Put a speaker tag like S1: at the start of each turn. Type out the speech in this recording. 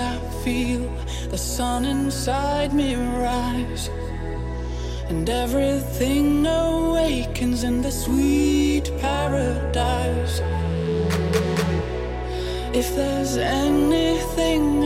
S1: I feel the sun inside me rise, and everything awakens in the sweet paradise. If there's anything